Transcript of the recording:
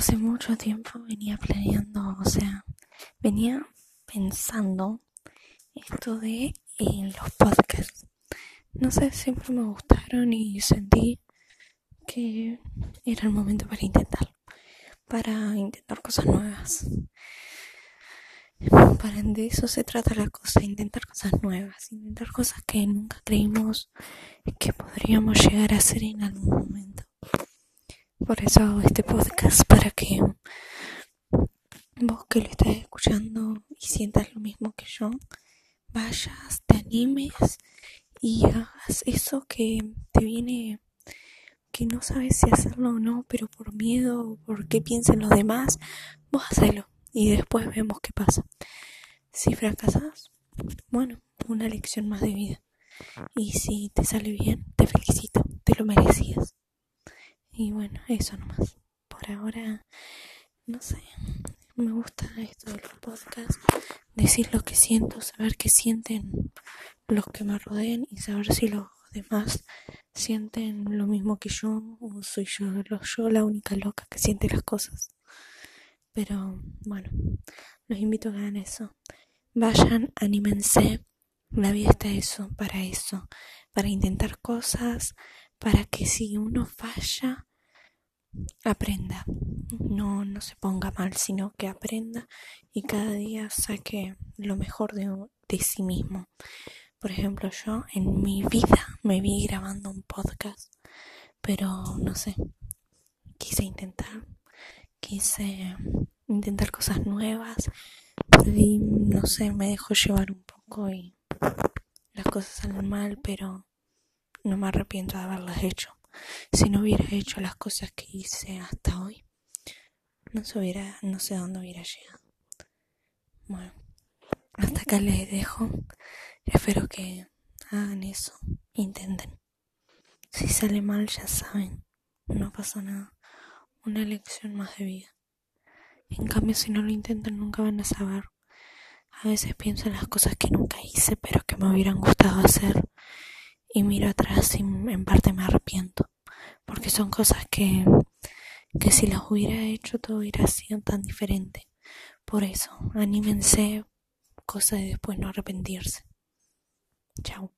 hace mucho tiempo venía planeando, o sea, venía pensando esto de eh, los podcasts. No sé, siempre me gustaron y sentí que era el momento para intentarlo, para intentar cosas nuevas. Para de eso se trata la cosa, intentar cosas nuevas, intentar cosas que nunca creímos que podríamos llegar a hacer en algún momento. Por eso hago este podcast, para que vos que lo estás escuchando y sientas lo mismo que yo, vayas, te animes y hagas eso que te viene, que no sabes si hacerlo o no, pero por miedo o por qué piensen los demás, vos hacelo y después vemos qué pasa. Si fracasas, bueno, una lección más de vida. Y si te sale bien, te felicito, te lo merecías. Y bueno, eso nomás. Por ahora, no sé, me gusta esto de los podcasts, decir lo que siento, saber qué sienten los que me rodeen y saber si los demás sienten lo mismo que yo o soy yo, la única loca que siente las cosas. Pero bueno, los invito a que hagan eso. Vayan, anímense. La vida está eso, para eso, para intentar cosas, para que si uno falla, aprenda, no, no se ponga mal, sino que aprenda y cada día saque lo mejor de, de sí mismo. Por ejemplo, yo en mi vida me vi grabando un podcast, pero no sé, quise intentar, quise intentar cosas nuevas, y no sé, me dejó llevar un poco y las cosas salen mal, pero no me arrepiento de haberlas hecho si no hubiera hecho las cosas que hice hasta hoy, no, se hubiera, no sé dónde hubiera llegado. Bueno, hasta acá les dejo. Espero que hagan eso, intenten. Si sale mal, ya saben, no pasa nada. Una lección más de vida. En cambio, si no lo intentan, nunca van a saber. A veces pienso en las cosas que nunca hice, pero que me hubieran gustado hacer y miro atrás y en parte me arrepiento, porque son cosas que, que si las hubiera hecho todo hubiera sido tan diferente. Por eso, anímense, cosa de después no arrepentirse. Chao.